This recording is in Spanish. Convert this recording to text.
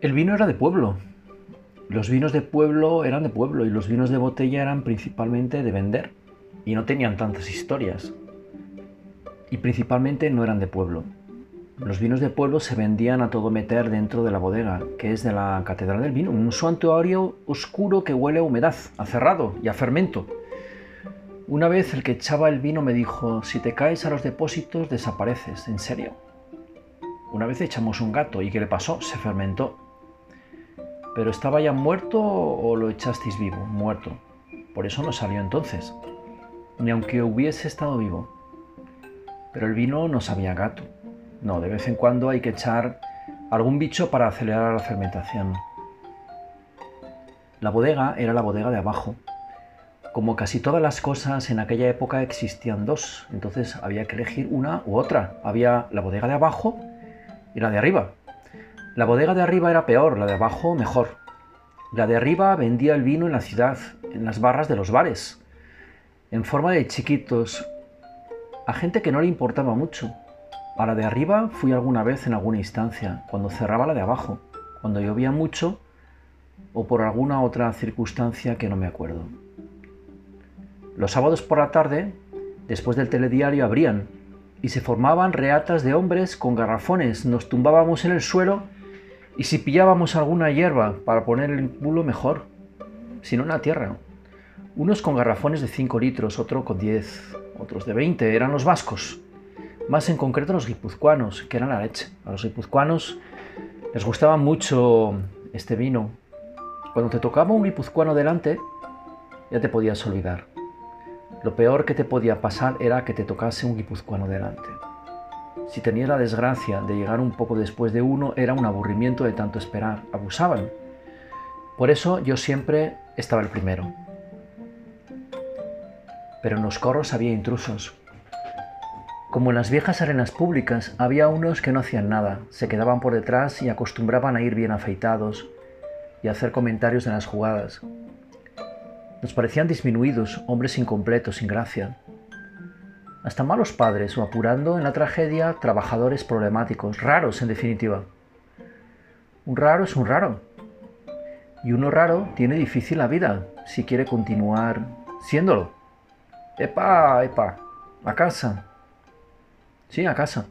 El vino era de pueblo. Los vinos de pueblo eran de pueblo y los vinos de botella eran principalmente de vender y no tenían tantas historias. Y principalmente no eran de pueblo. Los vinos de pueblo se vendían a todo meter dentro de la bodega, que es de la Catedral del Vino, un santuario oscuro que huele a humedad, a cerrado y a fermento. Una vez el que echaba el vino me dijo, si te caes a los depósitos desapareces, en serio. Una vez echamos un gato y ¿qué le pasó? Se fermentó. ¿Pero estaba ya muerto o lo echasteis vivo? Muerto. Por eso no salió entonces. Ni aunque hubiese estado vivo. Pero el vino no sabía gato. No, de vez en cuando hay que echar algún bicho para acelerar la fermentación. La bodega era la bodega de abajo. Como casi todas las cosas en aquella época existían dos, entonces había que elegir una u otra. Había la bodega de abajo y la de arriba. La bodega de arriba era peor, la de abajo mejor. La de arriba vendía el vino en la ciudad, en las barras de los bares, en forma de chiquitos, a gente que no le importaba mucho. A la de arriba fui alguna vez en alguna instancia, cuando cerraba la de abajo, cuando llovía mucho o por alguna otra circunstancia que no me acuerdo. Los sábados por la tarde, después del telediario, abrían y se formaban reatas de hombres con garrafones. Nos tumbábamos en el suelo y si pillábamos alguna hierba para poner el culo, mejor. Si no, en la tierra. Unos con garrafones de 5 litros, otro con 10, otros de 20. Eran los vascos. Más en concreto los guipuzcoanos, que eran la leche. A los guipuzcoanos les gustaba mucho este vino. Cuando te tocaba un guipuzcoano delante, ya te podías olvidar. Lo peor que te podía pasar era que te tocase un guipuzcoano delante. Si tenía la desgracia de llegar un poco después de uno, era un aburrimiento de tanto esperar. Abusaban. Por eso yo siempre estaba el primero. Pero en los corros había intrusos. Como en las viejas arenas públicas, había unos que no hacían nada, se quedaban por detrás y acostumbraban a ir bien afeitados y a hacer comentarios de las jugadas. Nos parecían disminuidos, hombres incompletos, sin gracia hasta malos padres o apurando en la tragedia trabajadores problemáticos, raros en definitiva. Un raro es un raro. Y uno raro tiene difícil la vida si quiere continuar siéndolo. Epa, epa, a casa. Sí, a casa.